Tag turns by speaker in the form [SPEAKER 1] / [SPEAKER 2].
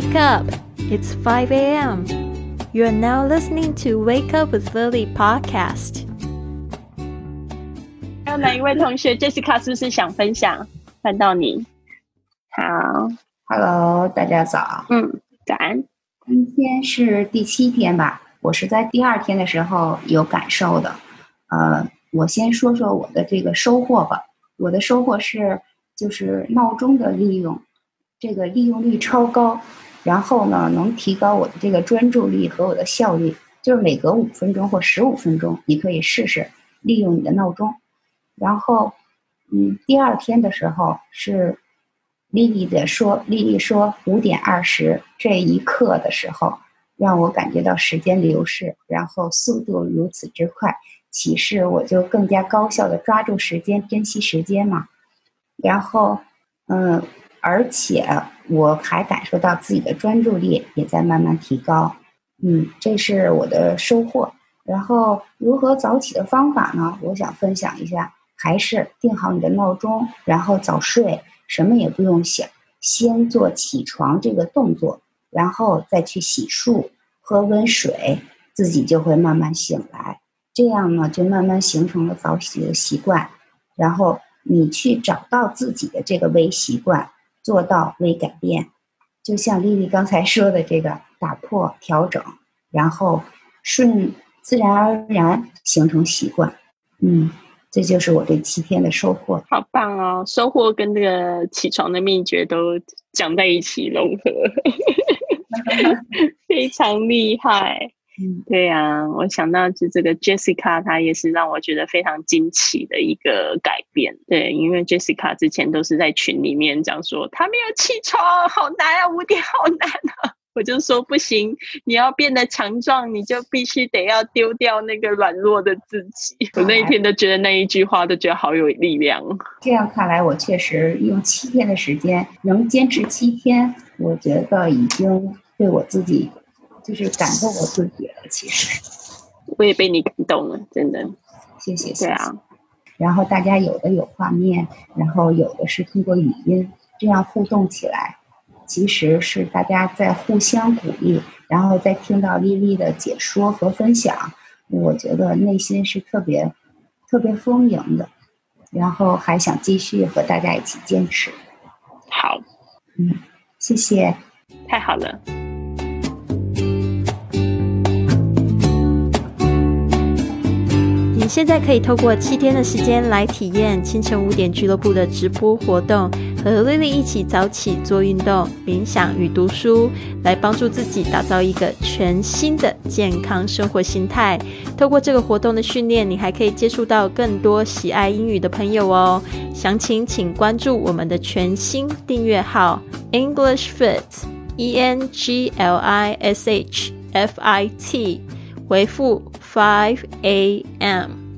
[SPEAKER 1] Wake up! It's 5 a.m. You are now listening to Wake Up with Lily podcast.
[SPEAKER 2] 还有哪一位同学 Jessica 是不是想分享？看到你，好
[SPEAKER 3] ，Hello，大家早，
[SPEAKER 2] 嗯，早安。
[SPEAKER 3] 今天是第七天吧？我是在第二天的时候有感受的。呃，我先说说我的这个收获吧。我的收获是，就是闹钟的利用，这个利用率超高。然后呢，能提高我的这个专注力和我的效率。就是每隔五分钟或十五分钟，你可以试试利用你的闹钟。然后，嗯，第二天的时候是丽丽的说，丽丽说五点二十这一刻的时候，让我感觉到时间流逝，然后速度如此之快，启示我就更加高效的抓住时间，珍惜时间嘛。然后，嗯。而且我还感受到自己的专注力也在慢慢提高，嗯，这是我的收获。然后如何早起的方法呢？我想分享一下，还是定好你的闹钟，然后早睡，什么也不用想，先做起床这个动作，然后再去洗漱、喝温水，自己就会慢慢醒来。这样呢，就慢慢形成了早起的习惯。然后你去找到自己的这个微习惯。做到微改变，就像丽丽刚才说的，这个打破、调整，然后顺自然而然形成习惯。嗯，这就是我这七天的收获。
[SPEAKER 2] 好棒哦！收获跟这个起床的秘诀都讲在一起融合，非常厉害。嗯，对呀，我想到就这个 Jessica，她也是让我觉得非常惊奇的一个改变。对，因为 Jessica 之前都是在群里面讲说她没有起床，好难啊，五点好难啊。我就说不行，你要变得强壮，你就必须得要丢掉那个软弱的自己。我那一天都觉得那一句话都觉得好有力量。
[SPEAKER 3] 这样看来，我确实用七天的时间能坚持七天，我觉得已经对我自己。就是感动我自己了，其实
[SPEAKER 2] 我也被你感动了，真的，
[SPEAKER 3] 谢谢，对啊。然后大家有的有画面，然后有的是通过语音，这样互动起来，其实是大家在互相鼓励，然后再听到丽丽的解说和分享，我觉得内心是特别特别丰盈的，然后还想继续和大家一起坚持。
[SPEAKER 2] 好，
[SPEAKER 3] 嗯，谢谢，
[SPEAKER 2] 太好了。
[SPEAKER 1] 现在可以透过七天的时间来体验清晨五点俱乐部的直播活动，和 Lily 一起早起做运动、冥想与读书，来帮助自己打造一个全新的健康生活心态。透过这个活动的训练，你还可以接触到更多喜爱英语的朋友哦。详情请关注我们的全新订阅号 English Fit E N G L I S H F I T，回复5 a.m.